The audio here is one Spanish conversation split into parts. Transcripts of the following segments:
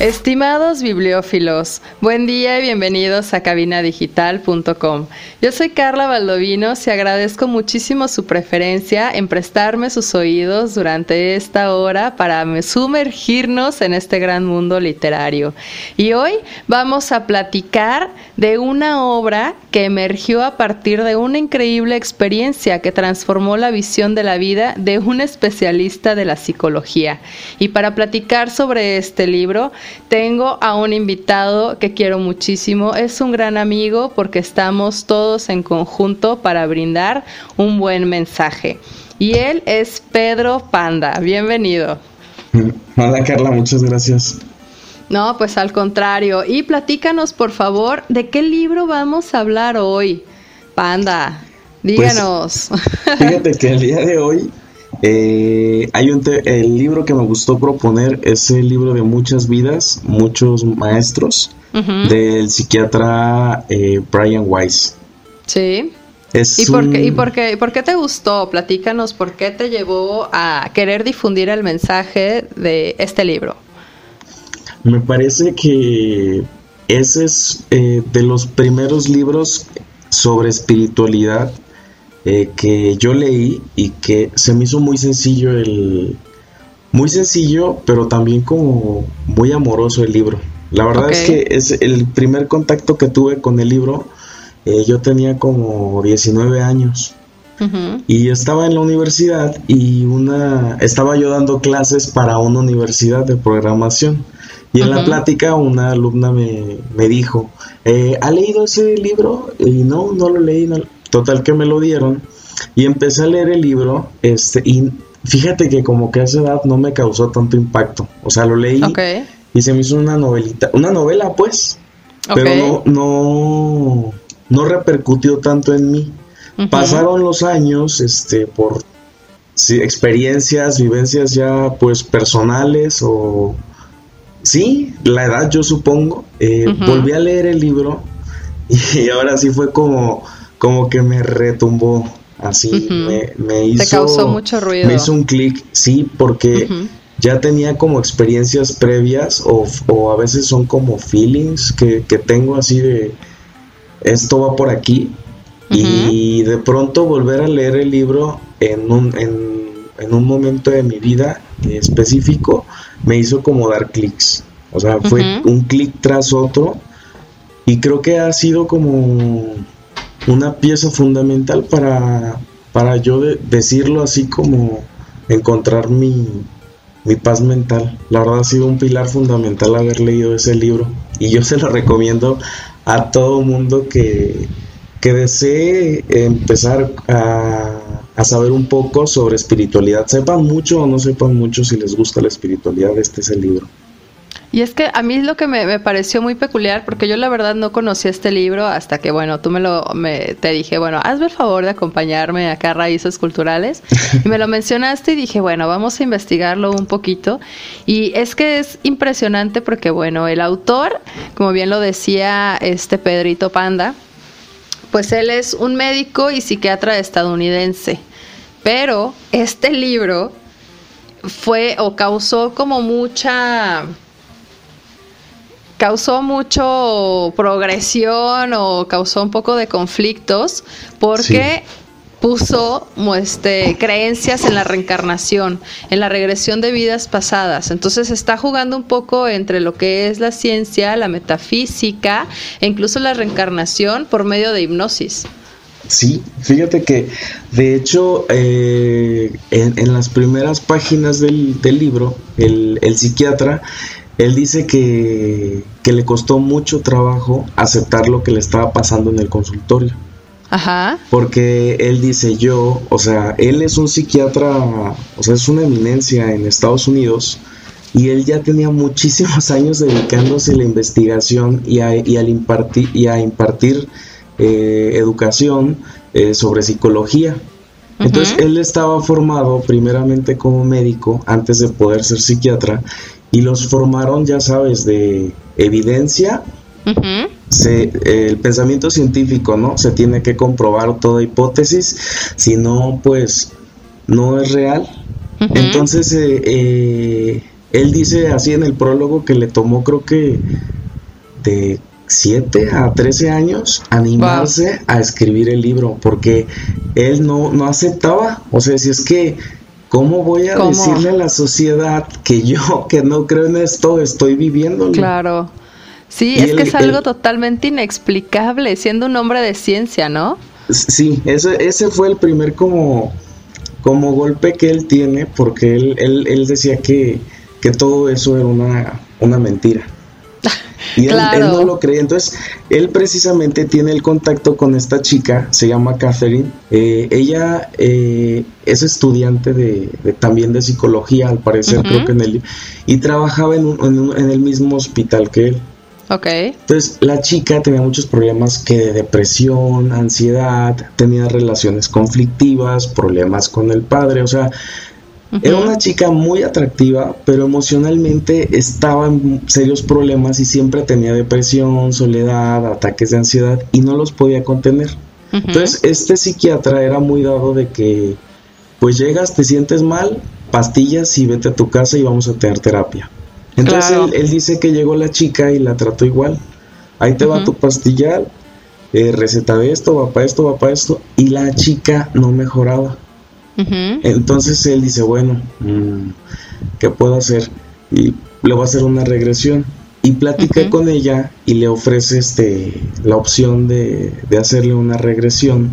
Estimados bibliófilos, buen día y bienvenidos a cabinadigital.com. Yo soy Carla Valdovinos y agradezco muchísimo su preferencia en prestarme sus oídos durante esta hora para sumergirnos en este gran mundo literario. Y hoy vamos a platicar de una obra que emergió a partir de una increíble experiencia que transformó la visión de la vida de un especialista de la psicología. Y para platicar sobre este libro, tengo a un invitado que quiero muchísimo. Es un gran amigo porque estamos todos en conjunto para brindar un buen mensaje. Y él es Pedro Panda. Bienvenido. Hola Carla, muchas gracias. No, pues al contrario. Y platícanos, por favor, de qué libro vamos a hablar hoy. Panda, díganos. Pues, fíjate que el día de hoy eh, hay un el libro que me gustó proponer es el libro de muchas vidas, muchos maestros, del psiquiatra eh, Brian Weiss. Sí. ¿Y, por qué, y, por qué, por qué te gustó? Platícanos, ¿por qué te llevó a querer difundir el mensaje de este libro? Me parece que ese es eh, de los primeros libros sobre espiritualidad eh, que yo leí y que se me hizo muy sencillo el... Muy sencillo, pero también como muy amoroso el libro. La verdad es que es el primer contacto que tuve con el libro. Eh, yo tenía como 19 años. Y estaba en la universidad y una estaba yo dando clases para una universidad de programación. Y en la plática una alumna me, me dijo, eh, ¿ha leído ese libro? Y no, no lo leí. No. Total que me lo dieron y empecé a leer el libro este, y fíjate que como que a esa edad no me causó tanto impacto. O sea, lo leí y se me hizo una novelita, una novela pues, pero no, no, repercutió tanto en mí. Pasaron los años este, por experiencias, vivencias ya pues personales o... Sí, la edad yo supongo. Eh, volví a leer el libro y ahora sí fue como como que me retumbó así, me, hizo... Te causó mucho ruido. Me hizo un clic, sí, porque ya tenía como experiencias previas o, o, a veces son como feelings que, que, tengo así de, esto va por aquí. Y de pronto volver a leer el libro en un, en, en un momento de mi vida específico me hizo como dar clics. O sea, fue un clic tras otro. Y creo que ha sido como una pieza fundamental para, para yo decirlo así como encontrar mi, mi paz mental. La verdad ha sido un pilar fundamental haber leído ese libro y yo se lo recomiendo a todo mundo que, que desee empezar a, a, saber un poco sobre espiritualidad. Sepan mucho o no sepan mucho si les gusta la espiritualidad, este es el libro. Y es que a mí es lo que me, pareció muy peculiar, porque yo la verdad no conocía este libro hasta que, bueno, tú me lo, me, te dije, bueno, hazme el favor de acompañarme acá a Raíces Culturales. Y me lo mencionaste y dije, bueno, vamos a investigarlo un poquito. Y es que es impresionante porque, bueno, el autor, como bien lo decía este Pedrito Panda, pues él es un médico y psiquiatra estadounidense. Pero este libro fue o causó como mucha causó mucho progresión o causó un poco de conflictos porque puso este, creencias en la reencarnación, en la regresión de vidas pasadas. Entonces está jugando un poco entre lo que es la ciencia, la metafísica e incluso la reencarnación por medio de hipnosis. Sí, fíjate que de hecho eh, en, las primeras páginas del, libro, el, el psiquiatra él dice que, le costó mucho trabajo aceptar lo que le estaba pasando en el consultorio. Ajá. Porque él dice yo, o sea, él es un psiquiatra, o sea, es una eminencia en Estados Unidos y él ya tenía muchísimos años dedicándose a la investigación y a, al impartir, y a impartir eh, educación eh, sobre psicología. Entonces él estaba formado primeramente como médico antes de poder ser psiquiatra y los formaron, ya sabes, de evidencia. el pensamiento científico, ¿no? Se tiene que comprobar toda hipótesis, si no, pues no es real. Entonces, eh, eh, él dice así en el prólogo que le tomó, creo que de 7 a 13 años animarse a escribir el libro, porque él no, no aceptaba, o sea, si es que ¿Cómo voy a decirle a la sociedad que yo, que no creo en esto, estoy viviendo? Claro. Sí, es que es algo totalmente inexplicable, siendo un hombre de ciencia, ¿no? Sí, ese, ese fue el primer como, como golpe que él tiene, porque él, él, él decía que, que todo eso era una, una mentira. Y él, no lo cree. Entonces, él precisamente tiene el contacto con esta chica, se llama Catherine. Eh, ella eh, es estudiante de, también de psicología, al parecer, creo que en el. Y trabajaba en, en, el mismo hospital que él. Ok. Entonces, la chica tenía muchos problemas que de depresión, ansiedad, tenía relaciones conflictivas, problemas con el padre, o sea, era una chica muy atractiva, pero emocionalmente estaba en serios problemas y siempre tenía depresión, soledad, ataques de ansiedad y no los podía contener. Entonces, este psiquiatra era muy dado de que, pues llegas, te sientes mal, pastillas y vete a tu casa y vamos a tener terapia. Entonces, él, dice que llegó la chica y la trató igual. Ahí te va tu pastilla, eh, receta de esto, va para esto, va para esto. Y la chica no mejoraba. Entonces él dice, bueno, mm, ¿qué puedo hacer? Y le va a hacer una regresión. Y platica con ella y le ofrece este, la opción de, de hacerle una regresión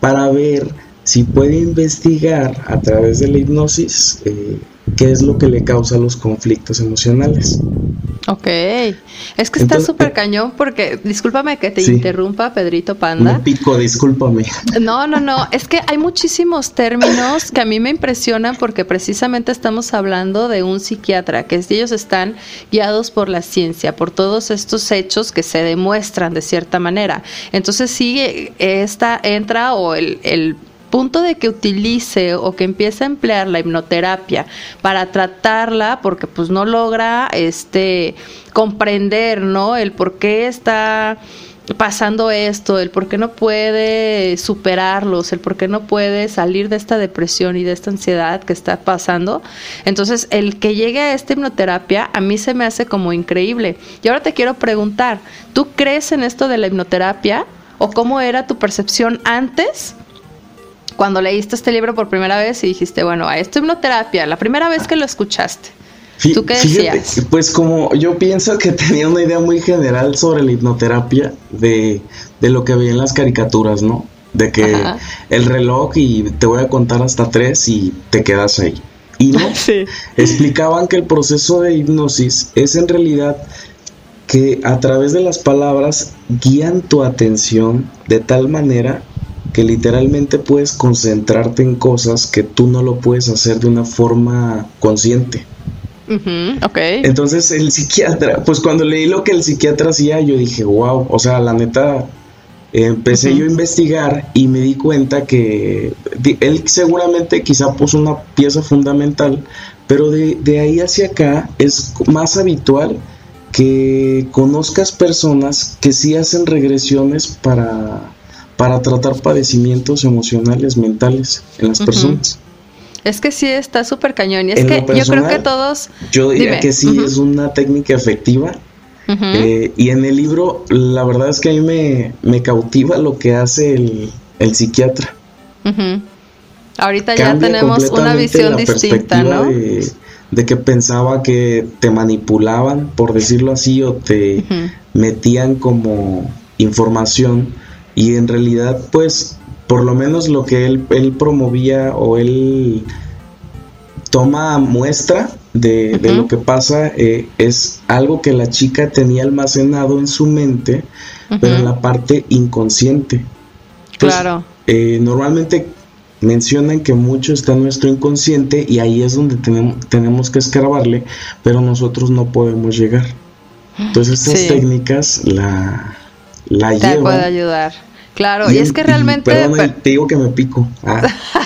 para ver si puede investigar a través de la hipnosis eh, qué es lo que le causa los conflictos emocionales. Ok, es que está súper cañón porque, discúlpame que te interrumpa, Pedrito Panda. Me pico, discúlpame. No, no, no, es que hay muchísimos términos que a mí me impresionan porque precisamente estamos hablando de un psiquiatra, que ellos están guiados por la ciencia, por todos estos hechos que se demuestran de cierta manera. Entonces sí, esta entra o el, el punto de que utilice o que empiece a emplear la hipnoterapia para tratarla porque pues no logra este comprender, ¿no? El por qué está pasando esto, el por qué no puede superarlos, el por qué no puede salir de esta depresión y de esta ansiedad que está pasando. Entonces, el que llegue a esta hipnoterapia a mí se me hace como increíble. Y ahora te quiero preguntar, ¿tú crees en esto de la hipnoterapia o cómo era tu percepción antes cuando leíste este libro por primera vez y dijiste, bueno, a esto hipnoterapia, la primera vez que lo escuchaste? ¿Tú qué decías? pues como yo pienso que tenía una idea muy general sobre la hipnoterapia de, lo que veía en las caricaturas, ¿no? De que el reloj y te voy a contar hasta tres y te quedas ahí. Y no, explicaban que el proceso de hipnosis es en realidad que a través de las palabras guían tu atención de tal manera que literalmente puedes concentrarte en cosas que tú no lo puedes hacer de una forma consciente. Entonces el psiquiatra, pues cuando leí lo que el psiquiatra hacía, yo dije, wow, o sea, la neta, empecé yo a investigar y me di cuenta que él seguramente quizá puso una pieza fundamental, pero de, de ahí hacia acá es más habitual que conozcas personas que sí hacen regresiones para para tratar padecimientos emocionales, mentales en las personas. Es que sí está súper cañón. Y es que yo creo que todos. Yo diría que sí es una técnica efectiva. Eh, y en el libro, la verdad es que a mí me, me cautiva lo que hace el, el psiquiatra. Ahorita ya tenemos una visión distinta, ¿no? De, de, que pensaba que te manipulaban, por decirlo así, o te metían como información y en realidad pues por lo menos lo que él, él promovía o él toma muestra de, lo que pasa eh, es algo que la chica tenía almacenado en su mente, pero en la parte inconsciente. claro. Eh, normalmente mencionan que mucho está en nuestro inconsciente y ahí es donde tenemos, tenemos que escarbarle, pero nosotros no podemos llegar. Entonces estas técnicas la, la Te puede ayudar. Claro, y, es que realmente... te digo que me pico. Ah.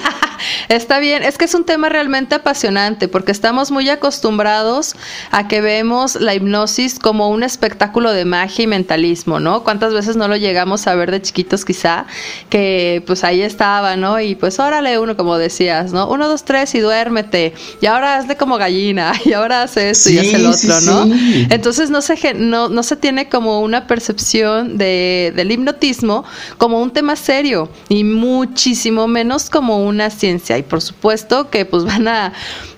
Está bien, es que es un tema realmente apasionante porque estamos muy acostumbrados a que vemos la hipnosis como un espectáculo de magia y mentalismo, ¿no? ¿Cuántas veces no lo llegamos a ver de chiquitos quizá? Que pues ahí estaba, ¿no? Y pues órale uno, como decías, ¿no? Uno, dos, tres y duérmete. Y ahora hazle como gallina y ahora hace esto y hace el otro, ¿no? Entonces no se, no, no se tiene como una percepción de, del hipnotismo como un tema serio y muchísimo menos como una ciencia y por supuesto que pues van a,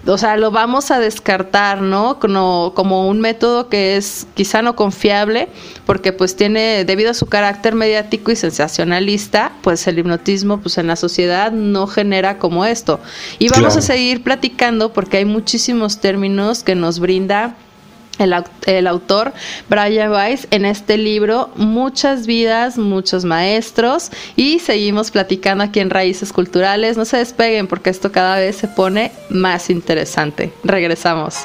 o sea, lo vamos a descartar, ¿no? Como, como un método que es quizá no confiable, porque pues tiene, debido a su carácter mediático y sensacionalista, pues el hipnotismo pues en la sociedad no genera como esto. Y vamos a seguir platicando porque hay muchísimos términos que nos brinda el, autor Brian Weiss en este libro Muchas vidas, muchos maestros y seguimos platicando aquí en Raíces Culturales. No se despeguen porque esto cada vez se pone más interesante. Regresamos.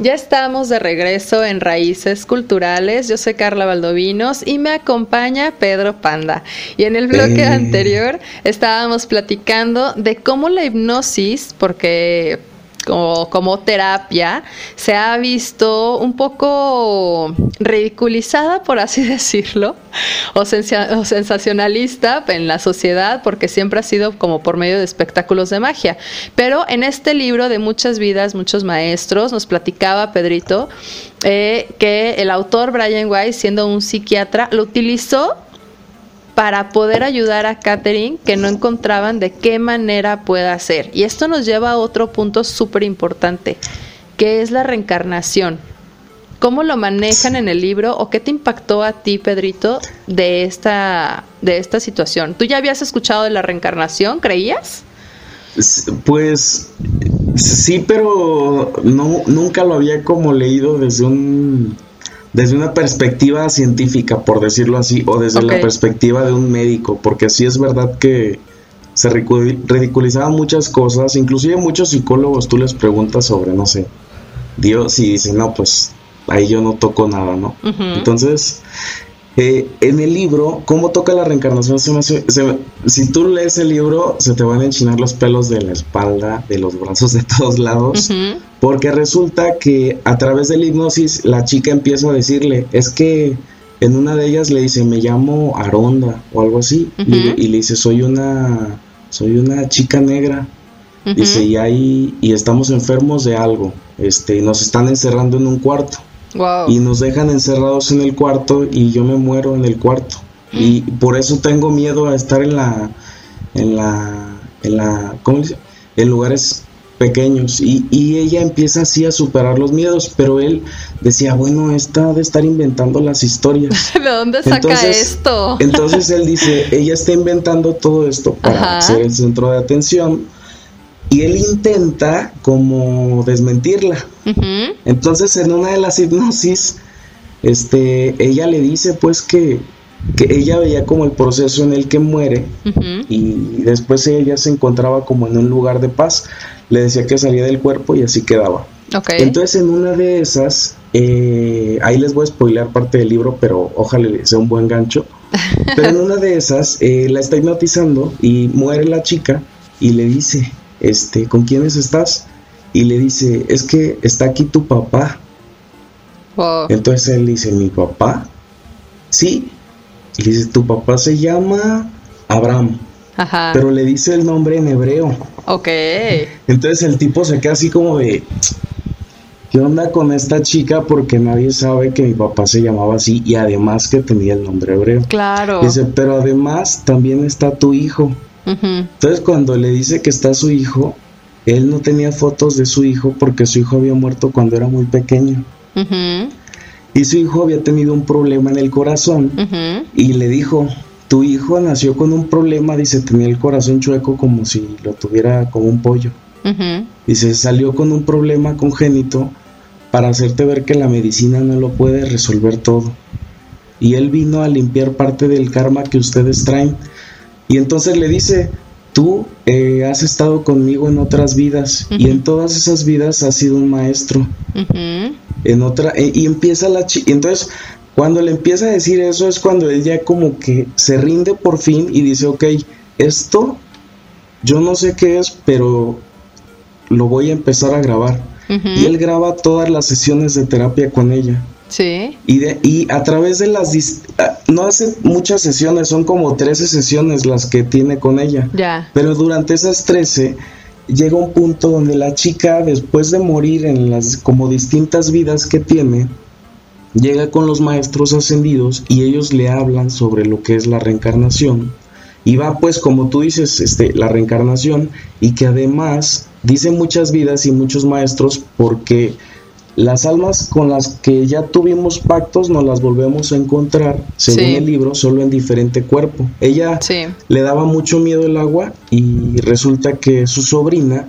Ya estamos de regreso en Raíces Culturales. Yo soy Carla Valdovinos y me acompaña Pedro Panda. Y en el bloque eh. anterior estábamos platicando de cómo la hipnosis, porque como, terapia se ha visto un poco ridiculizada, por así decirlo, o, sensacionalista en la sociedad, porque siempre ha sido como por medio de espectáculos de magia. Pero en este libro de muchas vidas, muchos maestros, nos platicaba Pedrito eh, que el autor Brian Weiss, siendo un psiquiatra, lo utilizó para poder ayudar a Catherine que no encontraban de qué manera pueda hacer. Y esto nos lleva a otro punto súper importante, que es la reencarnación. ¿Cómo lo manejan en el libro o qué te impactó a ti, Pedrito, de esta, de esta situación? ¿Tú ya habías escuchado de la reencarnación, creías? Pues sí, pero no, nunca lo había como leído desde un desde una perspectiva científica, por decirlo así, o desde la perspectiva de un médico, porque sí es verdad que se ridiculizaban muchas cosas, inclusive muchos psicólogos tú les preguntas sobre, no sé, Dios y dicen, no, pues ahí yo no toco nada, ¿no? Entonces, eh, en el libro, ¿cómo toca la reencarnación? si tú lees el libro, se te van a enchinar los pelos de la espalda, de los brazos, de todos lados, porque resulta que a través de la hipnosis la chica empieza a decirle, es que en una de ellas le dice, me llamo Aronda o algo así, y, le dice, soy una, soy una chica negra. Dice, y ahí, y estamos enfermos de algo, este, y nos están encerrando en un cuarto. Y nos dejan encerrados en el cuarto y yo me muero en el cuarto. Y por eso tengo miedo a estar en la, en la, en la, ¿cómo dice? En lugares pequeños y, y, ella empieza así a superar los miedos, pero él decía, bueno, está de estar inventando las historias. ¿De dónde saca esto? entonces él dice, ella está inventando todo esto para ser el centro de atención y él intenta como desmentirla. Entonces en una de las hipnosis, este, ella le dice pues que, que ella veía como el proceso en el que muere y después ella se encontraba como en un lugar de paz. Le decía que salía del cuerpo y así quedaba. Entonces en una de esas, eh, ahí les voy a spoiler parte del libro, pero ojalá sea un buen gancho. Pero en una de esas eh, la está hipnotizando y muere la chica y le dice, este, ¿con quiénes estás? Y le dice, es que está aquí tu papá. Entonces él dice, ¿mi papá? Sí. Y dice, tu papá se llama Abraham. Ajá. pero le dice el nombre en hebreo. Ok. Entonces el tipo se queda así como de, ¿qué onda con esta chica? Porque nadie sabe que mi papá se llamaba así y además que tenía el nombre hebreo. Claro. Dice, pero además también está tu hijo. Entonces cuando le dice que está su hijo, él no tenía fotos de su hijo porque su hijo había muerto cuando era muy pequeño. Y su hijo había tenido un problema en el corazón y le dijo, tu hijo nació con un problema, dice, tenía el corazón chueco como si lo tuviera como un pollo. Ujú. Dice, salió con un problema congénito para hacerte ver que la medicina no lo puede resolver todo. Y él vino a limpiar parte del karma que ustedes traen. Y entonces le dice, tú eh, has estado conmigo en otras vidas y en todas esas vidas has sido un maestro. En otra, eh, y empieza la chi- entonces cuando le empieza a decir eso es cuando él ya como que se rinde por fin y dice, ok, esto yo no sé qué es, pero lo voy a empezar a grabar. Y él graba todas las sesiones de terapia con ella. Sí. Y, de, y a través de las... ah, No hace muchas sesiones, son como 13 sesiones las que tiene con ella. Ya. Pero durante esas 13 llega un punto donde la chica, después de morir en las como distintas vidas que tiene, llega con los maestros ascendidos y ellos le hablan sobre lo que es la reencarnación. Y va pues como tú dices, este, la reencarnación y que además dice muchas vidas y muchos maestros porque las almas con las que ya tuvimos pactos nos las volvemos a encontrar, según Sí. el libro, solo en diferente cuerpo. Ella Sí. le daba mucho miedo el agua y resulta que su sobrina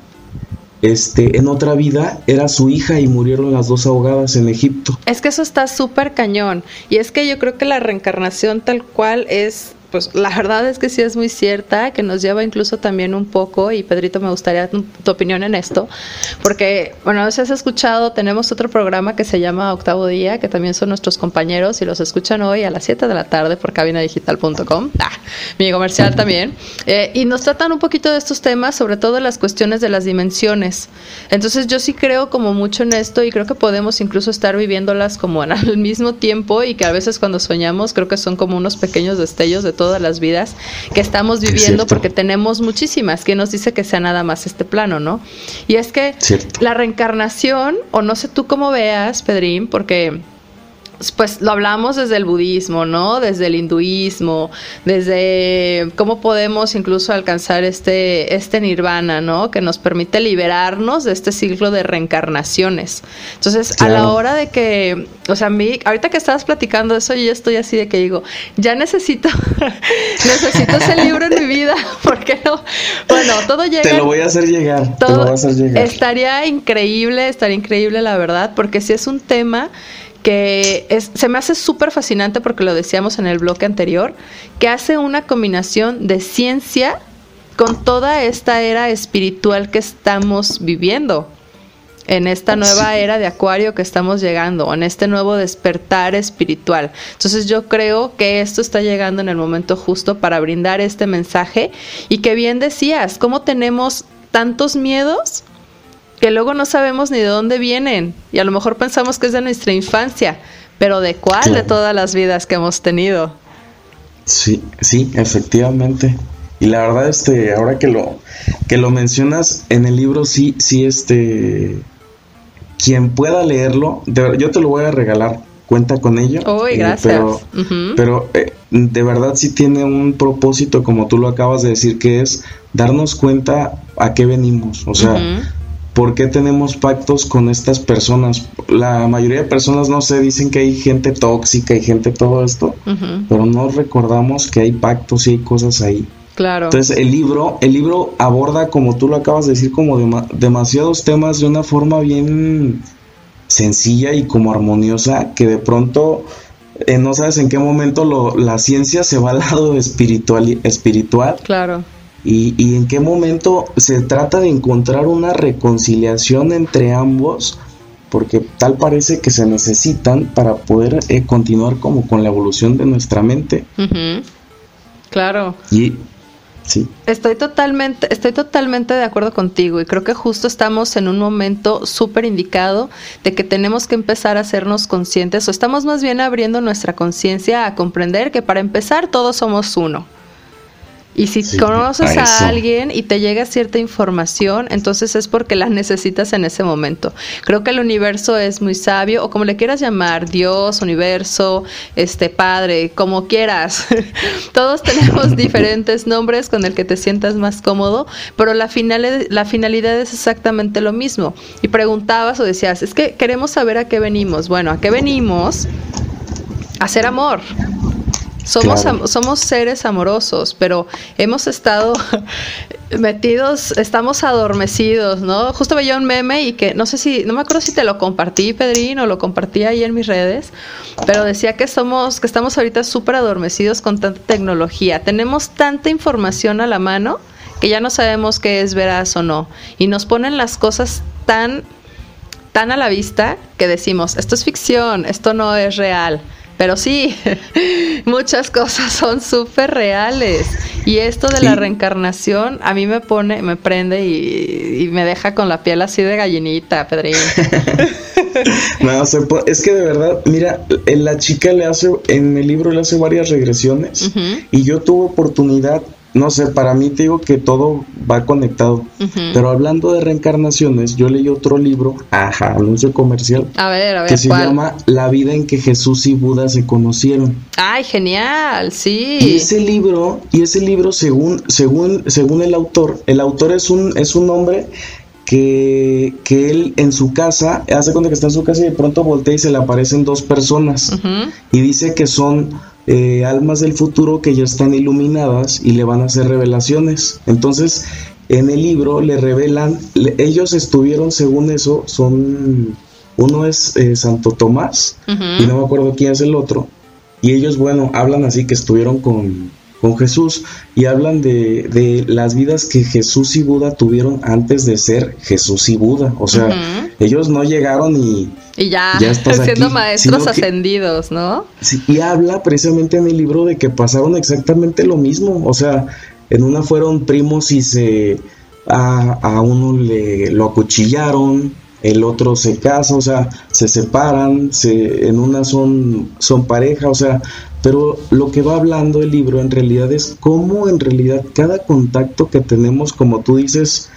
este en otra vida era su hija y murieron las dos ahogadas en Egipto. Es que eso está súper cañón. Y es que yo creo que la reencarnación tal cual es, pues la verdad es que sí es muy cierta, que nos lleva incluso también un poco, y Pedrito me gustaría tu, tu opinión en esto, porque, bueno, si has escuchado, tenemos otro programa que se llama Octavo Día, que también son nuestros compañeros y los escuchan hoy a las 7 de la tarde por cabinadigital.com, ah, mi comercial también, eh, y nos tratan un poquito de estos temas, sobre todo las cuestiones de las dimensiones. Entonces yo sí creo como mucho en esto y creo que podemos incluso estar viviéndolas como al mismo tiempo y que a veces cuando soñamos creo que son como unos pequeños destellos de todas las vidas que estamos viviendo porque tenemos muchísimas. que nos dice que sea nada más este plano, no? Y es que Cierto. la reencarnación, o no sé tú cómo veas, Pedrín, porque pues lo hablamos desde el budismo, ¿no? Desde el hinduismo, desde cómo podemos incluso alcanzar este, este nirvana, ¿no? Que nos permite liberarnos de este ciclo de reencarnaciones. Entonces, a la hora de que, o sea, a mí, ahorita que estabas platicando eso, yo ya estoy así de que digo, ya necesito, necesito ese libro en mi vida, porque no? Bueno, todo llega... Te lo voy a hacer llegar, te lo Todo voy a hacer llegar. estaría increíble, estaría increíble la verdad, porque si es un tema que es, se me hace súper fascinante porque lo decíamos en el bloque anterior, que hace una combinación de ciencia con toda esta era espiritual que estamos viviendo en esta nueva era de Acuario que estamos llegando, en este nuevo despertar espiritual. Entonces yo creo que esto está llegando en el momento justo para brindar este mensaje y que bien decías, cómo tenemos tantos miedos que luego no sabemos ni de dónde vienen y a lo mejor pensamos que es de nuestra infancia, pero de cuál de todas las vidas que hemos tenido. Sí, sí, efectivamente. Y la verdad, este, ahora que lo, que lo mencionas en el libro, sí, sí, este, quien pueda leerlo, de yo te lo voy a regalar, cuenta con ello. Uy, eh, gracias. pero pero eh, de verdad sí tiene un propósito, como tú lo acabas de decir, que es darnos cuenta a qué venimos. O sea. ¿Por qué tenemos pactos con estas personas? La mayoría de personas, no sé, dicen que hay gente tóxica y gente todo esto pero no recordamos que hay pactos y hay cosas ahí. Claro. Entonces el libro, el libro aborda, como tú lo acabas de decir, como dema- demasiados temas de una forma bien sencilla y como armoniosa, que de pronto eh, no sabes en qué momento lo- la ciencia se va al lado espiritual, espiritual claro. Y, y en qué momento se trata de encontrar una reconciliación entre ambos, porque tal parece que se necesitan para poder eh, continuar como con la evolución de nuestra mente. Claro. Y sí, Estoy totalmente, estoy totalmente de acuerdo contigo y creo que justo estamos en un momento súper indicado de que tenemos que empezar a hacernos conscientes o estamos más bien abriendo nuestra conciencia a comprender que para empezar todos somos uno. Y si conoces a, alguien y te llega cierta información, entonces es porque la necesitas en ese momento. Creo que el universo es muy sabio, o como le quieras llamar, Dios, universo, este padre, como quieras. Todos tenemos diferentes nombres con el que te sientas más cómodo, pero la, final, la finalidad es exactamente lo mismo. Y preguntabas o decías, es que queremos saber a qué venimos. Bueno, ¿a qué venimos? A hacer amor. Somos, somos seres amorosos, pero hemos estado metidos, estamos adormecidos, ¿no? Justo veía un meme y que no sé si, no me acuerdo si te lo compartí, Pedrín, o lo compartí ahí en mis redes, pero decía que somos, que estamos ahorita súper adormecidos con tanta tecnología. Tenemos tanta información a la mano que ya no sabemos qué es veraz o no. Y nos ponen las cosas tan, tan a la vista que decimos, esto es ficción, esto no es real. Pero sí, muchas cosas son súper reales. Y esto de la reencarnación a mí me pone, me prende y, me deja con la piel así de gallinita, Pedrín. no, es que de verdad, mira, la chica le hace, en el libro le hace varias regresiones y yo tuve oportunidad no sé, para mí te digo que todo va conectado. Pero hablando de reencarnaciones, yo leí otro libro, ajá, anuncio comercial. A ver, a ver. Que se llama La vida en que Jesús y Buda se conocieron. Ay, genial, sí. Y ese libro, y ese libro, según, según, según el autor, el autor es un, es un hombre que, que, él en su casa, hace cuenta que está en su casa y de pronto voltea y se le aparecen dos personas. Y dice que son eh, almas del futuro que ya están iluminadas y le van a hacer revelaciones. Entonces, en el libro le revelan, ellos estuvieron, según eso, son, uno es eh, Santo Tomás y no me acuerdo quién es el otro. Y ellos, bueno, hablan así que estuvieron con, con Jesús y hablan de, de, las vidas que Jesús y Buda tuvieron antes de ser Jesús y Buda. O sea, ellos no llegaron y... Y ya, siendo maestros ascendidos, ¿no? Sí, y habla precisamente en el libro de que pasaron exactamente lo mismo. O sea, en una fueron primos y se... A, a uno le lo acuchillaron, el otro se casa, o sea, se separan, se, en una son, son pareja, o sea, pero lo que va hablando el libro en realidad es cómo en realidad cada contacto que tenemos, como tú dices,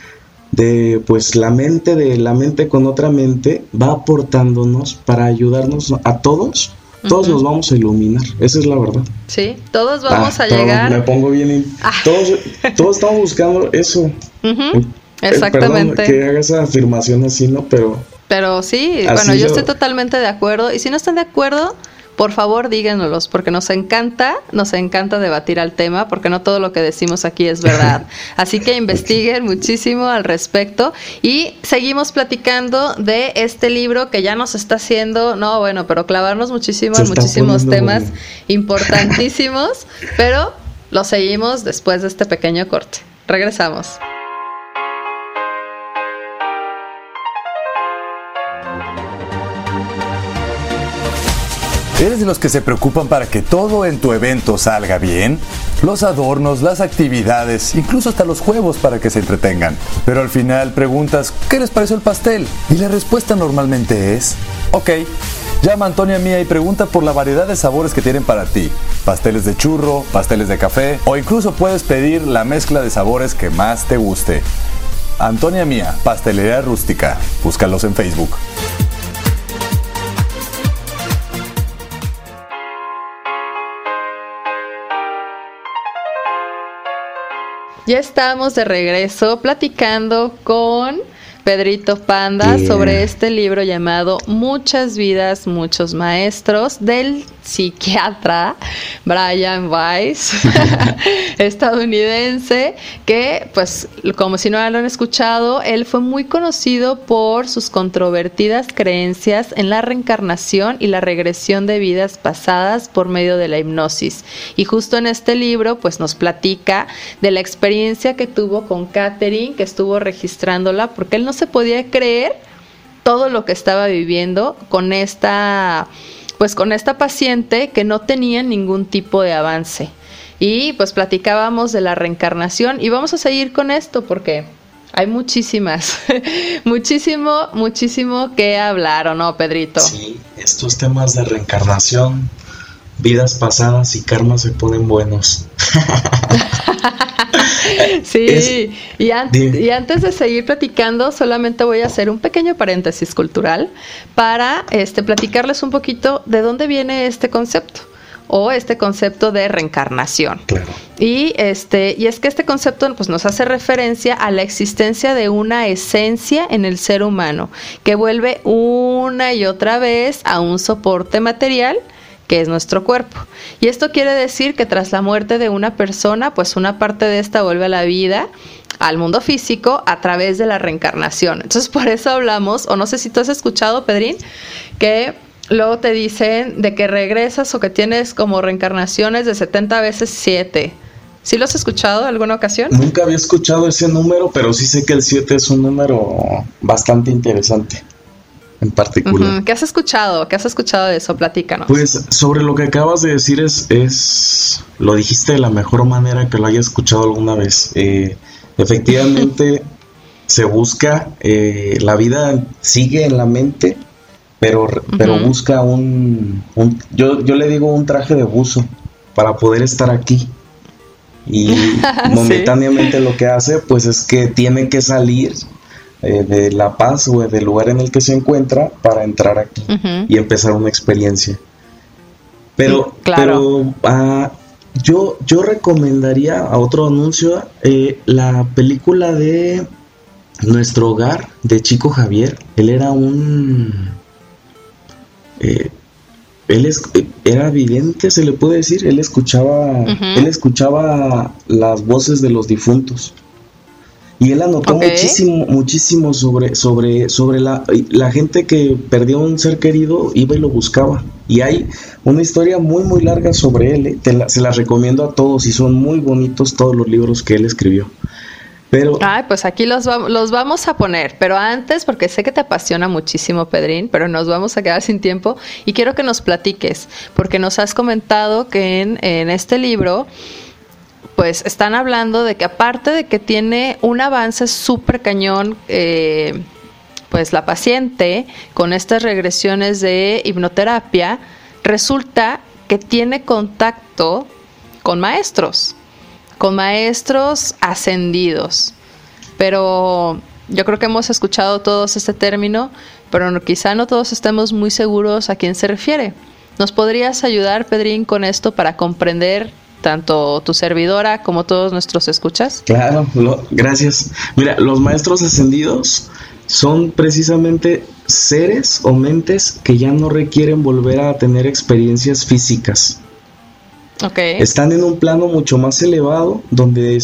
de pues la mente de la mente con otra mente va aportándonos para ayudarnos a todos todos nos vamos a iluminar, esa es la verdad. Sí, todos vamos ah, a llegar. Me pongo bien. Ah. Todos, todos estamos buscando eso. Eh, Exactamente. que haga esa afirmación así, ¿no? Pero. Pero sí, bueno, yo estoy totalmente de acuerdo. Y si no están de acuerdo, por favor díganoslos, porque nos encanta, nos encanta debatir al tema, porque no todo lo que decimos aquí es verdad. Así que investiguen muchísimo al respecto y seguimos platicando de este libro que ya nos está haciendo, no, bueno, pero clavarnos muchísimo en muchísimos temas importantísimos, pero lo seguimos después de este pequeño corte. Regresamos. ¿Eres de los que se preocupan para que todo en tu evento salga bien? Los adornos, las actividades, incluso hasta los juegos para que se entretengan. Pero al final preguntas, ¿qué les pareció el pastel? Y la respuesta normalmente es, ok. Llama a Antonia Mía y pregunta por la variedad de sabores que tienen para ti. Pasteles de churro, pasteles de café o incluso puedes pedir la mezcla de sabores que más te guste. Antonia Mía, Pastelería Rústica. Búscalos en Facebook. Ya estamos de regreso platicando con Pedrito Panda sobre este libro llamado Muchas vidas, muchos maestros del psiquiatra Brian Weiss, estadounidense, que pues como si no lo han escuchado, él fue muy conocido por sus controvertidas creencias en la reencarnación y la regresión de vidas pasadas por medio de la hipnosis. Y justo en este libro pues nos platica de la experiencia que tuvo con Catherine, que estuvo registrándola, porque él no se podía creer todo lo que estaba viviendo con esta pues con esta paciente que no tenía ningún tipo de avance. Y pues platicábamos de la reencarnación y vamos a seguir con esto porque hay muchísimas, muchísimo, muchísimo que hablar, ¿o no, Pedrito? Sí, estos temas de reencarnación vidas pasadas y karma se ponen buenos. sí, y, y, antes de seguir platicando, solamente voy a hacer un pequeño paréntesis cultural para este, platicarles un poquito de dónde viene este concepto o este concepto de reencarnación. Y este y es que este concepto pues nos hace referencia a la existencia de una esencia en el ser humano que vuelve una y otra vez a un soporte material que es nuestro cuerpo. Y esto quiere decir que tras la muerte de una persona, pues una parte de esta vuelve a la vida al mundo físico a través de la reencarnación. Entonces, por eso hablamos, o no sé si tú has escuchado, Pedrín, que luego te dicen de que regresas o que tienes como reencarnaciones de 70 veces 7. ¿Sí lo has escuchado alguna ocasión? Nunca había escuchado ese número, pero sí sé que el 7 es un número bastante interesante en particular. ¿Qué has escuchado? ¿Qué has escuchado de eso? Platícanos. Pues sobre lo que acabas de decir es, es lo dijiste de la mejor manera que lo haya escuchado alguna vez. Eh, efectivamente, se busca, eh, la vida sigue en la mente pero, pero busca un, yo, yo le digo un traje de buzo para poder estar aquí. Y momentáneamente lo que hace, pues es que tiene que salir eh, de La Paz o del lugar en el que se encuentra para entrar aquí y empezar una experiencia. Pero, pero ah, yo, yo recomendaría a otro anuncio eh, la película de Nuestro Hogar de Chico Javier. Él era un eh, él es, era evidente, se le puede decir, él escuchaba, él escuchaba las voces de los difuntos. Y él anotó muchísimo, muchísimo sobre, sobre, sobre la, la gente que perdió un ser querido, iba y lo buscaba. Y hay una historia muy, muy larga sobre él. Eh, se la recomiendo a todos y son muy bonitos todos los libros que él escribió. Pero, Ay, pues aquí los, los vamos a poner, pero antes, porque sé que te apasiona muchísimo, Pedrín, pero nos vamos a quedar sin tiempo y quiero que nos platiques, porque nos has comentado que en, en este libro, pues están hablando de que aparte de que tiene un avance súper cañón, eh, pues la paciente con estas regresiones de hipnoterapia, resulta que tiene contacto con maestros con maestros ascendidos. Pero yo creo que hemos escuchado todos este término, pero quizá no todos estemos muy seguros a quién se refiere. ¿Nos podrías ayudar, Pedrín, con esto para comprender tanto tu servidora como todos nuestros escuchas? Claro, gracias. Mira, los maestros ascendidos son precisamente seres o mentes que ya no requieren volver a tener experiencias físicas. Están en un plano mucho más elevado donde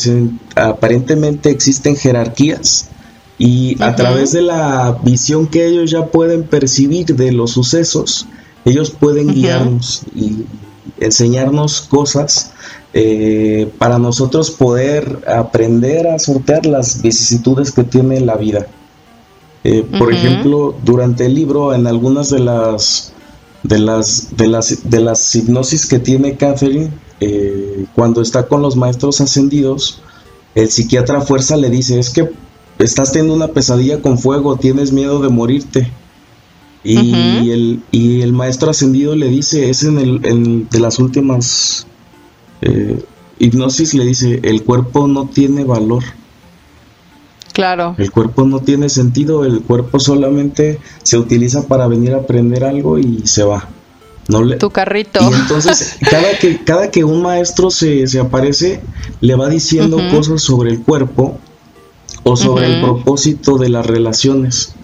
aparentemente existen jerarquías y a través de la visión que ellos ya pueden percibir de los sucesos, ellos pueden guiarnos y enseñarnos cosas eh, para nosotros poder aprender a sortear las vicisitudes que tiene la vida. Eh, por ejemplo, durante el libro, en algunas de las de las, de las, de las hipnosis que tiene Catherine, eh, cuando está con los maestros ascendidos, el psiquiatra a fuerza le dice, es que estás teniendo una pesadilla con fuego, tienes miedo de morirte. Y, el, y el maestro ascendido le dice, es en, el, de las últimas eh, hipnosis, le dice, el cuerpo no tiene valor. Claro. El cuerpo no tiene sentido, el cuerpo solamente se utiliza para venir a aprender algo y se va. No le... Tu carrito. Y entonces, cada que, cada que un maestro se, aparece, le va diciendo cosas sobre el cuerpo o sobre el propósito de las relaciones.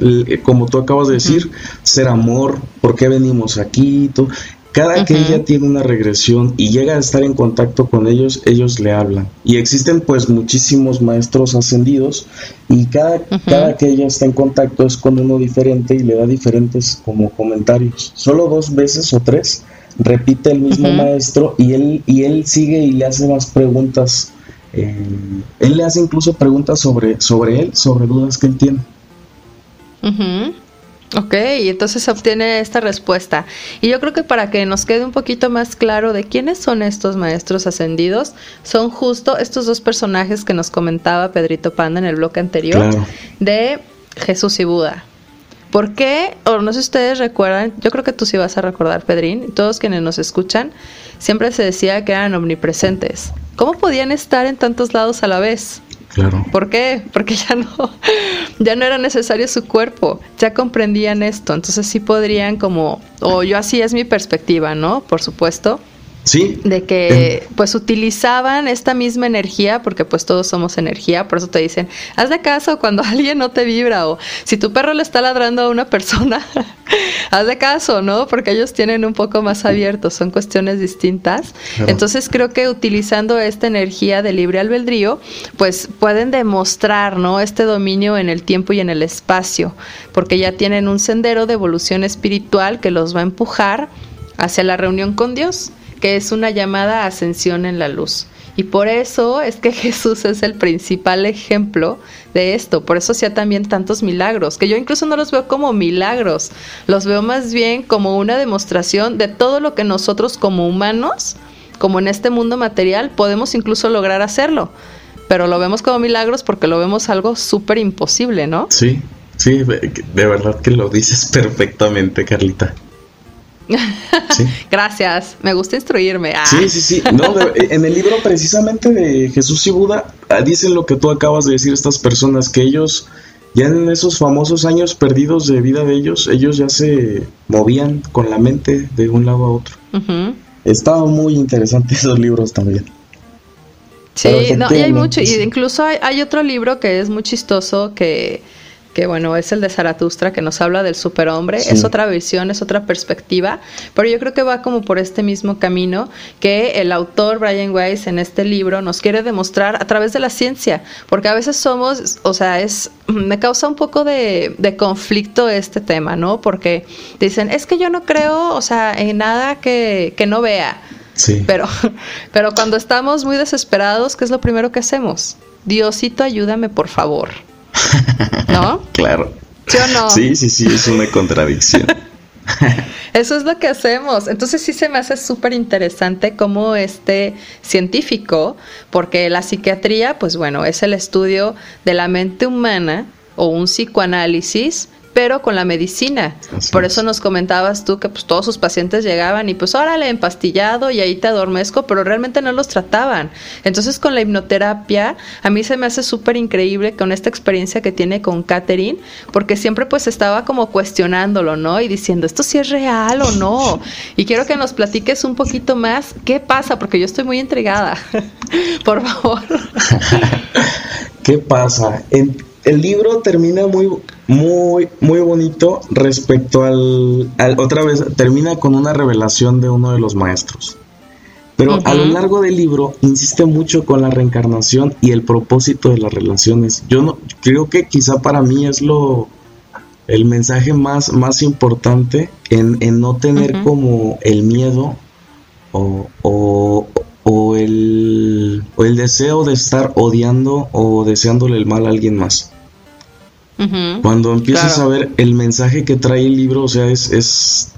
Como tú acabas de decir, ser amor, por qué venimos aquí, todo. Cada que ella tiene una regresión y llega a estar en contacto con ellos, ellos le hablan. Y existen pues muchísimos maestros ascendidos y cada, cada que ella está en contacto es con uno diferente y le da diferentes como comentarios. Solo dos veces o tres repite el mismo maestro y él, y él sigue y le hace más preguntas. Eh, él le hace incluso preguntas sobre, sobre él, sobre dudas que él tiene. Ok, y entonces obtiene esta respuesta. Y yo creo que para que nos quede un poquito más claro de quiénes son estos maestros ascendidos, son justo estos dos personajes que nos comentaba Pedrito Panda en el bloque anterior de Jesús y Buda. ¿Por qué? O no sé si ustedes recuerdan, yo creo que tú sí vas a recordar, Pedrín, todos quienes nos escuchan, siempre se decía que eran omnipresentes. ¿Cómo podían estar en tantos lados a la vez? Claro. ¿Por qué? Porque ya no, ya no era necesario su cuerpo, ya comprendían esto, entonces sí podrían como, o yo así es mi perspectiva, ¿no? Por supuesto, Sí. de que pues utilizaban esta misma energía, porque pues todos somos energía, por eso te dicen, haz de caso cuando alguien no te vibra o si tu perro le está ladrando a una persona, haz de caso, ¿no? Porque ellos tienen un poco más abiertos, son cuestiones distintas. Claro. Entonces creo que utilizando esta energía de libre albedrío, pues pueden demostrar, ¿no? Este dominio en el tiempo y en el espacio, porque ya tienen un sendero de evolución espiritual que los va a empujar hacia la reunión con Dios que es una llamada a ascensión en la luz. Y por eso es que Jesús es el principal ejemplo de esto. Por eso hacía también tantos milagros, que yo incluso no los veo como milagros, los veo más bien como una demostración de todo lo que nosotros como humanos, como en este mundo material, podemos incluso lograr hacerlo. Pero lo vemos como milagros porque lo vemos algo súper imposible, ¿no? Sí, sí, de, verdad que lo dices perfectamente, Carlita. Sí. Gracias, me gusta instruirme. Ah. Sí, sí, sí. No, de, en el libro precisamente de Jesús y Buda ah, dicen lo que tú acabas de decir estas personas, que ellos ya en esos famosos años perdidos de vida de ellos, ellos ya se movían con la mente de un lado a otro. Uh -huh. Estaban muy interesantes esos libros también. Sí, no, y hay mucho, y incluso hay, hay otro libro que es muy chistoso que que bueno, es el de Zaratustra, que nos habla del superhombre, sí. es otra visión, es otra perspectiva, pero yo creo que va como por este mismo camino que el autor Brian Weiss en este libro nos quiere demostrar a través de la ciencia, porque a veces somos, o sea, es, me causa un poco de, de conflicto este tema, ¿no? Porque dicen, es que yo no creo, o sea, en nada que, que no vea. Sí. Pero, pero cuando estamos muy desesperados, ¿qué es lo primero que hacemos? Diosito, ayúdame, por favor. ¿No? claro. ¿Sí o no? Sí, sí, sí, es una contradicción. Eso es lo que hacemos. Entonces sí se me hace súper interesante como este científico, porque la psiquiatría, pues bueno, es el estudio de la mente humana o un psicoanálisis pero con la medicina. Así Por eso es. nos comentabas tú que pues todos sus pacientes llegaban y pues órale, empastillado y ahí te adormezco, pero realmente no los trataban. Entonces con la hipnoterapia a mí se me hace súper increíble con esta experiencia que tiene con Catherine, porque siempre pues estaba como cuestionándolo, ¿no? Y diciendo, ¿esto sí es real o no? Y quiero que nos platiques un poquito más qué pasa, porque yo estoy muy intrigada. Por favor. ¿Qué pasa? En, el libro termina muy muy, muy bonito respecto al, al, Otra vez, termina con una revelación de uno de los maestros. Pero uh -huh. a lo largo del libro insiste mucho con la reencarnación y el propósito de las relaciones. Yo no creo que quizá para mí es lo el mensaje más, más importante en, en no tener uh -huh. como el miedo o, o, o, el, o el deseo de estar odiando o deseándole el mal a alguien más. Uh -huh. Cuando empiezas claro. a ver el mensaje que trae el libro, o sea, es, es,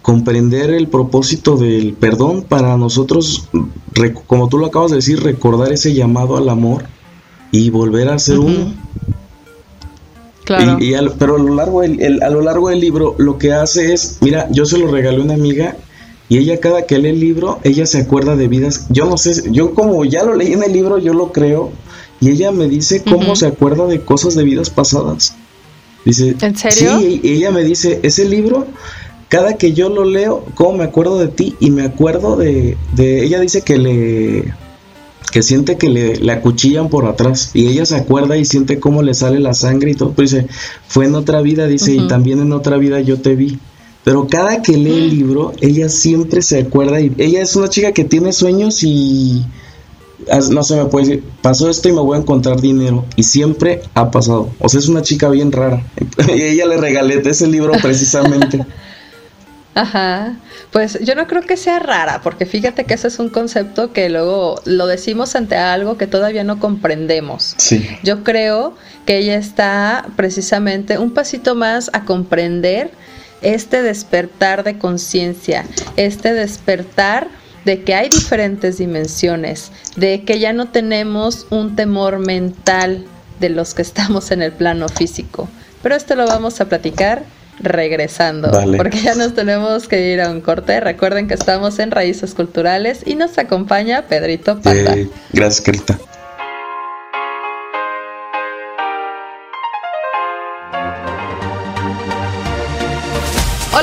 comprender el propósito del perdón para nosotros, como tú lo acabas de decir, recordar ese llamado al amor y volver a ser uh -huh. uno. Claro. Y, y al, pero a lo, largo del, el, a lo largo del libro lo que hace es, mira, yo se lo regalé a una amiga y ella cada que lee el libro, ella se acuerda de vidas, yo no sé, yo como ya lo leí en el libro, yo lo creo, y ella me dice cómo uh -huh. se acuerda de cosas de vidas pasadas. Dice, ¿En serio? Sí, y ella me dice, ese libro, cada que yo lo leo, cómo me acuerdo de ti y me acuerdo de, de ella dice que le que siente que le, le, acuchillan por atrás y ella se acuerda y siente cómo le sale la sangre y todo, pues dice, fue en otra vida, dice, uh -huh. y también en otra vida yo te vi. Pero cada que lee el libro, ella siempre se acuerda y ella es una chica que tiene sueños y no se me puede decir, pasó esto y me voy a encontrar dinero. Y siempre ha pasado. O sea, es una chica bien rara. Y ella le regalé ese libro precisamente. Ajá, pues yo no creo que sea rara, porque fíjate que ese es un concepto que luego lo decimos ante algo que todavía no comprendemos. Sí. Yo creo que ella está precisamente un pasito más a comprender este despertar de conciencia, este despertar de que hay diferentes dimensiones, de que ya no tenemos un temor mental de los que estamos en el plano físico, pero esto lo vamos a platicar regresando, porque ya nos tenemos que ir a un corte. Recuerden que estamos en Raíces Culturales y nos acompaña Pedrito Pata. Eh, gracias, Carita.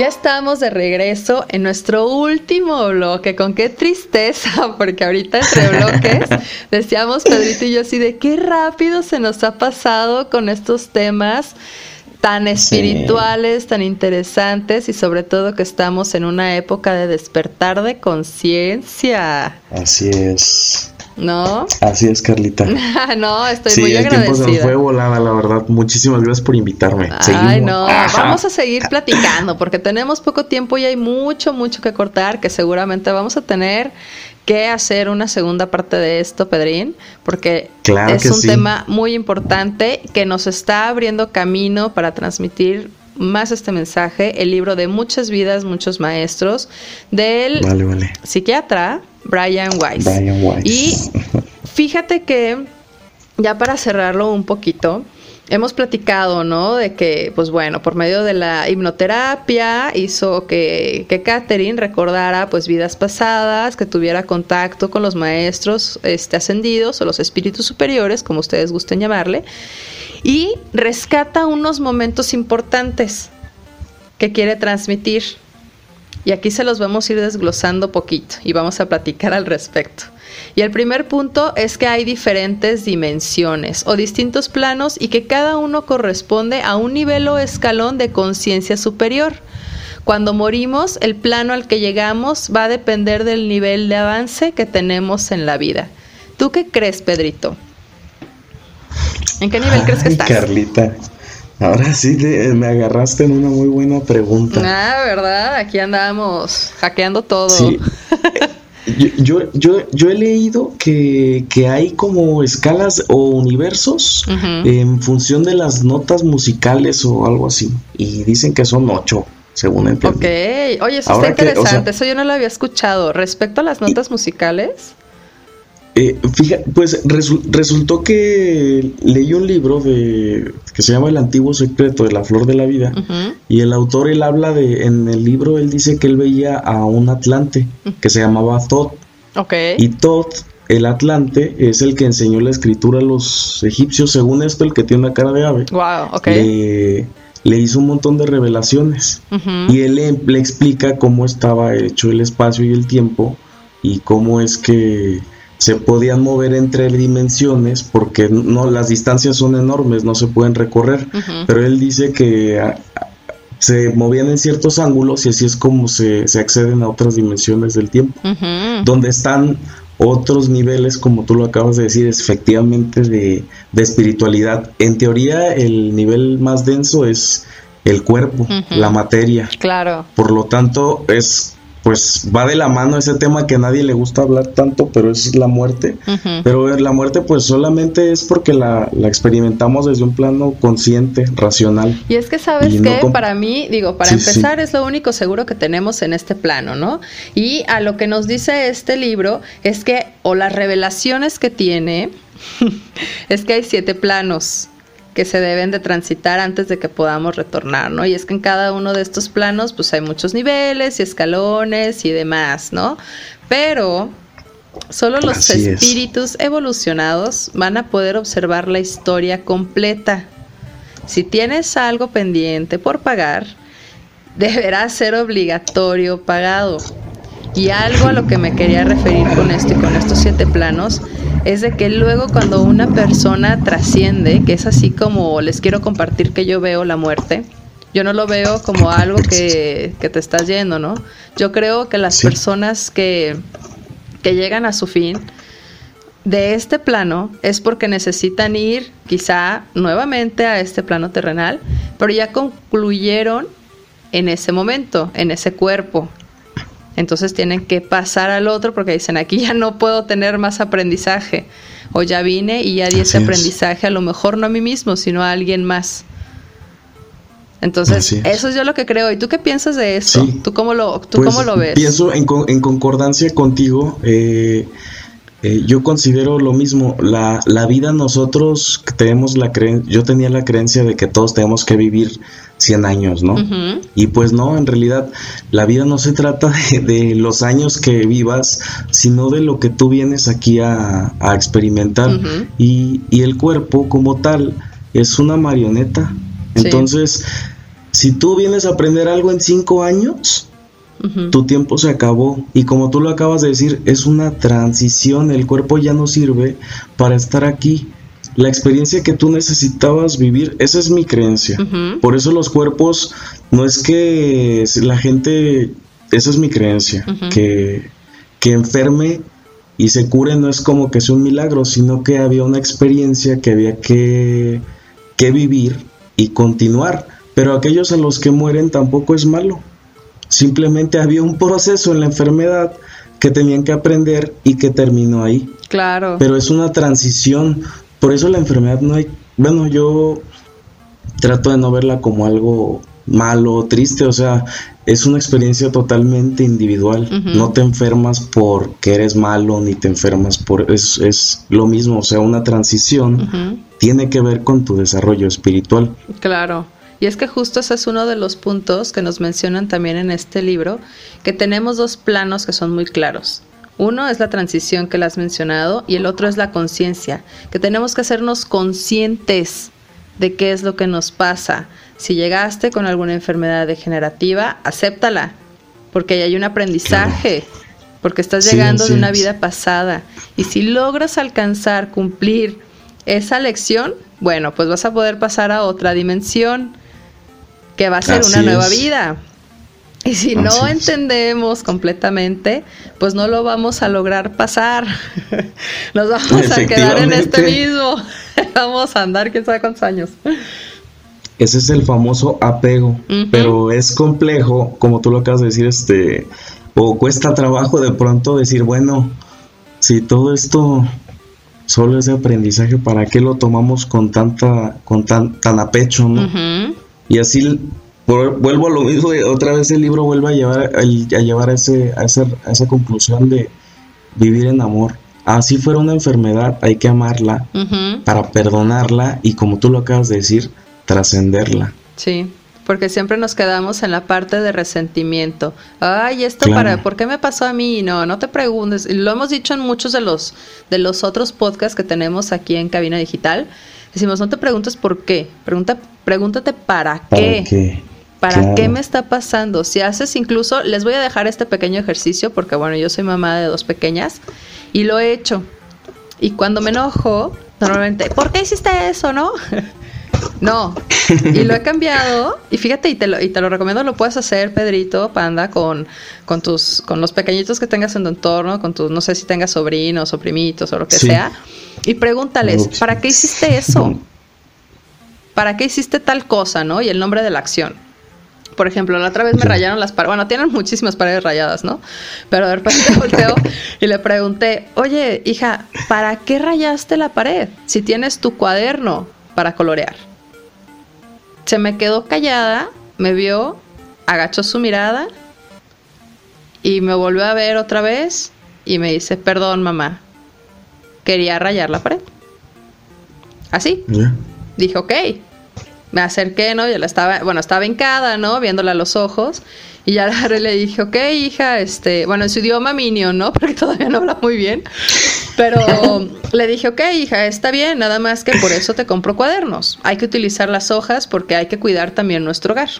Ya estamos de regreso en nuestro último bloque. Con qué tristeza, porque ahorita entre bloques decíamos Pedrito y yo así de qué rápido se nos ha pasado con estos temas tan espirituales, tan interesantes y sobre todo que estamos en una época de despertar de conciencia. Así es. ¿No? Así es, Carlita. no, estoy muy agradecida. Sí, el tiempo se fue volada, la verdad. Muchísimas gracias por invitarme. Ay, no, vamos a seguir platicando porque tenemos poco tiempo y hay mucho, mucho que cortar que seguramente vamos a tener que hacer una segunda parte de esto, Pedrín, porque es un tema muy importante que nos está abriendo camino para transmitir más este mensaje, el libro de muchas vidas, muchos maestros, del psiquiatra Brian Weiss. Y fíjate que, ya para cerrarlo un poquito, hemos platicado, ¿no? De que, pues bueno, por medio de la hipnoterapia hizo que, que Catherine recordara, pues, vidas pasadas, que tuviera contacto con los maestros este, ascendidos o los espíritus superiores, como ustedes gusten llamarle, y rescata unos momentos importantes que quiere transmitir. Y aquí se los vamos a ir desglosando poquito y vamos a platicar al respecto. Y el primer punto es que hay diferentes dimensiones o distintos planos y que cada uno corresponde a un nivel o escalón de conciencia superior. Cuando morimos, el plano al que llegamos va a depender del nivel de avance que tenemos en la vida. ¿Tú qué crees, Pedrito? ¿En qué nivel crees que estás? Carlita, Ahora sí me agarraste en una muy buena pregunta. Ah, ¿verdad? Aquí andamos hackeando todo. Sí. Yo, yo, yo, he leído que, hay como escalas o universos en función de las notas musicales o algo así. Y dicen que son ocho, según entiendo. Ok, oye, eso está interesante. eso yo no lo había escuchado. Respecto a las notas musicales. Eh, fíjate, pues resultó que leí un libro de que se llama El antiguo secreto de la flor de la vida y el autor él habla de en el libro él dice que él veía a un atlante que se llamaba Thoth. Y Thoth, el atlante, es el que enseñó la escritura a los egipcios, según esto el que tiene una cara de ave. Wow, le, hizo un montón de revelaciones. Y él le explica cómo estaba hecho el espacio y el tiempo y cómo es que se podían mover entre dimensiones porque no las distancias son enormes, no se pueden recorrer, pero él dice que se movían en ciertos ángulos y así es como se, acceden a otras dimensiones del tiempo, donde están otros niveles, como tú lo acabas de decir, efectivamente de, de espiritualidad. En teoría, el nivel más denso es el cuerpo, la materia. Claro. Por lo tanto, es pues va de la mano ese tema que a nadie le gusta hablar tanto, pero es la muerte. Pero la muerte pues solamente es porque la, experimentamos desde un plano consciente, racional. Y es que sabes que para mí, digo, para empezar es lo único seguro que tenemos en este plano, ¿no? Y a lo que nos dice este libro es que, o las revelaciones que tiene, es que hay siete planos que se deben de transitar antes de que podamos retornar, ¿no? Y es que en cada uno de estos planos pues hay muchos niveles y escalones y demás, ¿no? Pero solo los espíritus evolucionados van a poder observar la historia completa. Si tienes algo pendiente por pagar, deberá ser obligatorio pagado. Y algo a lo que me quería referir con esto y con estos siete planos es de que luego cuando una persona trasciende, que es así como les quiero compartir que yo veo la muerte, Yo no lo veo como algo que, te estás yendo, ¿no? Yo creo que las personas que, que llegan a su fin de este plano es porque necesitan ir quizá nuevamente a este plano terrenal, pero ya concluyeron en ese momento, en ese cuerpo. Entonces tienen que pasar al otro porque dicen, aquí ya no puedo tener más aprendizaje. O ya vine y ya di ese aprendizaje, a lo mejor no a mí mismo, sino a alguien más. Entonces, eso es yo lo que creo. ¿Y tú qué piensas de eso? ¿Tú, cómo lo, tú pues, cómo lo ves? Pienso en, en concordancia contigo. Eh, eh, yo considero lo mismo, la, la vida nosotros tenemos la creencia, yo tenía la creencia de que todos tenemos que vivir 100 años, ¿no? Y pues no, en realidad la vida no se trata de, los años que vivas, sino de lo que tú vienes aquí a, experimentar. y, y, el cuerpo como tal es una marioneta. Entonces, si tú vienes a aprender algo en 5 años, tu tiempo se acabó y como tú lo acabas de decir, es una transición, el cuerpo ya no sirve para estar aquí. La experiencia que tú necesitabas vivir, esa es mi creencia. Por eso los cuerpos, no es que la gente, esa es mi creencia, que, que enferme y se cure no es como que sea un milagro, sino que había una experiencia que había que, que vivir y continuar. Pero aquellos a los que mueren tampoco es malo. Simplemente había un proceso en la enfermedad que tenían que aprender y que terminó ahí. Claro. Pero es una transición. Por eso la enfermedad no hay. Bueno, yo trato de no verla como algo malo o triste. O sea, es una experiencia totalmente individual. No te enfermas porque eres malo ni te enfermas por. Es, es lo mismo. O sea, una transición tiene que ver con tu desarrollo espiritual. Claro. Y es que justo ese es uno de los puntos que nos mencionan también en este libro, que tenemos dos planos que son muy claros. Uno es la transición que le has mencionado y el otro es la conciencia, que tenemos que hacernos conscientes de qué es lo que nos pasa. Si llegaste con alguna enfermedad degenerativa, acéptala, porque hay un aprendizaje, porque estás llegando de una vida pasada. Y si logras alcanzar, cumplir esa lección, bueno, pues vas a poder pasar a otra dimensión que va a ser una nueva vida. Y si no entendemos completamente, pues no lo vamos a lograr pasar. Nos vamos a quedar en este mismo. vamos a andar quién sabe cuántos años. Ese es el famoso apego, pero es complejo, como tú lo acabas de decir, este, o cuesta trabajo de pronto decir, bueno, si todo esto solo es de aprendizaje, ¿para qué lo tomamos con tanta, con tan, tan a pecho, no? Y así vuelvo a lo mismo, otra vez el libro vuelve a llevar a, llevar a, ese, a, esa, conclusión de vivir en amor. Así fuera una enfermedad, hay que amarla para perdonarla y como tú lo acabas de decir, trascenderla. Sí, porque siempre nos quedamos en la parte de resentimiento. Ay, esto para, ¿por qué me pasó a mí? No, no te preguntes. Lo hemos dicho en muchos de los de los otros podcasts que tenemos aquí en Cabina Digital. Decimos, no te preguntes por qué, pregunta, pregúntate para, qué. ¿Para qué me está pasando? Si haces incluso, les voy a dejar este pequeño ejercicio porque bueno, yo soy mamá de dos pequeñas y lo he hecho. Y cuando me enojo, normalmente, ¿por qué hiciste eso, no? no. Y lo he cambiado y fíjate y te lo, y te lo recomiendo, lo puedes hacer, Pedrito, Panda, con, con tus con los pequeñitos que tengas en tu entorno, con tus no sé si tengas sobrinos o primitos o lo que sea y pregúntales, ¿para qué hiciste eso? ¿Para qué hiciste tal cosa, no? Y el nombre de la acción. Por ejemplo, la otra vez me rayaron las paredes. Bueno, tienen muchísimas paredes rayadas, ¿no? Pero de repente volteo y le pregunté, oye, hija, ¿para qué rayaste la pared si tienes tu cuaderno para colorear? Se me quedó callada, me vio, agachó su mirada y me volvió a ver otra vez y me dice, perdón, mamá, quería rayar la pared. Así. Dije, ok. Me acerqué, ¿no? Yo la estaba, bueno, estaba hincada, ¿no? Viéndola a los ojos. Y ya le dije, ok, hija, este, bueno, en su idioma minio, ¿no? Porque todavía no habla muy bien. Pero le dije, ok, hija, está bien, nada más que por eso te compro cuadernos. Hay que utilizar las hojas porque hay que cuidar también nuestro hogar.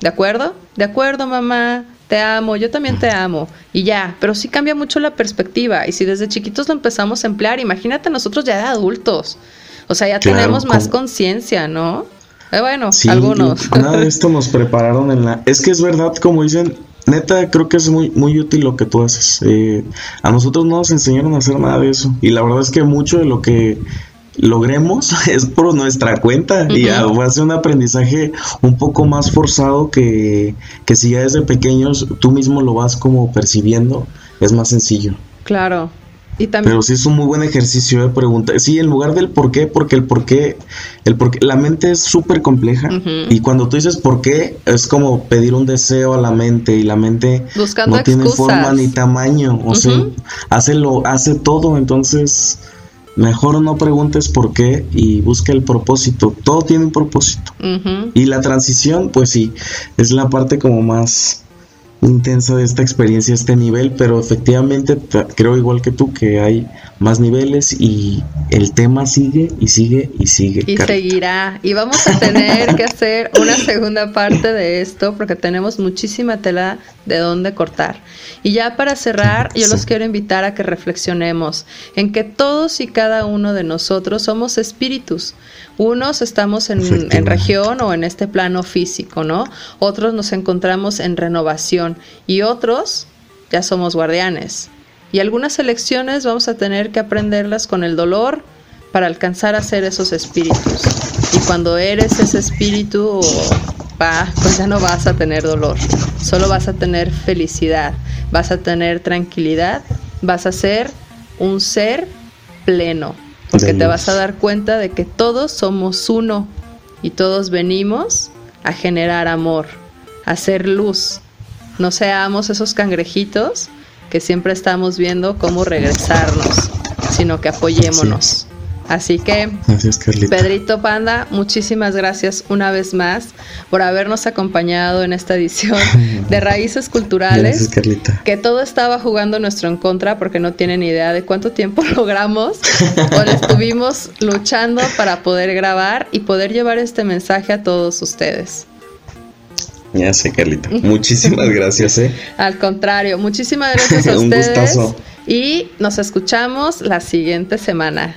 ¿De acuerdo? De acuerdo, mamá te amo, yo también te amo, y ya, pero sí cambia mucho la perspectiva, y si desde chiquitos lo empezamos a emplear, imagínate nosotros ya de adultos, o sea, ya tenemos más conciencia, ¿no? Eh, bueno, algunos. Nada de esto nos prepararon en la... Es que es verdad, como dicen, neta, creo que es muy, muy útil lo que tú haces. Eh, a nosotros no nos enseñaron a hacer nada de eso. Y la verdad es que mucho de lo que logremos es por nuestra cuenta y va a ser un aprendizaje un poco más forzado que, que si ya desde pequeños tú mismo lo vas como percibiendo, es más sencillo. Claro, pero sí es un muy buen ejercicio de pregunta. Sí, en lugar del por qué, porque el por qué, el por la mente es súper compleja. Y cuando tú dices por qué, es como pedir un deseo a la mente y la mente no tiene forma ni tamaño. O sea, hace, lo, hace todo. Entonces, mejor no preguntes por qué y busca el propósito. Todo tiene un propósito. Y la transición, pues sí, es la parte como más intensa de esta experiencia, este nivel, pero efectivamente creo igual que tú que hay más niveles y el tema sigue y sigue y sigue. Y seguirá. Y vamos a tener que hacer una segunda parte de esto porque tenemos muchísima tela de dónde cortar. Y ya para cerrar, yo los quiero invitar a que reflexionemos en que todos y cada uno de nosotros somos espíritus. Unos estamos en, región o en este plano físico, ¿no? Otros nos encontramos en renovación y otros ya somos guardianes. Y algunas elecciones vamos a tener que aprenderlas con el dolor para alcanzar a ser esos espíritus. Y cuando eres ese espíritu, pues ya no vas a tener dolor, solo vas a tener felicidad, vas a tener tranquilidad, vas a ser un ser pleno, porque te vas a dar cuenta de que todos somos uno y todos venimos a generar amor, a hacer luz. No seamos esos cangrejitos que siempre estamos viendo cómo regresarnos, sino que apoyémonos. Así que, Pedrito Panda, muchísimas gracias una vez más por habernos acompañado en esta edición de Raíces Culturales. Que todo estaba jugando nuestro en contra porque no tienen idea de cuánto tiempo logramos o estuvimos luchando para poder grabar y poder llevar este mensaje a todos ustedes. Ya sé, Carlita. Muchísimas gracias, ¿eh? Al contrario, muchísimas gracias a ustedes. Un gustazo. Y nos escuchamos la siguiente semana.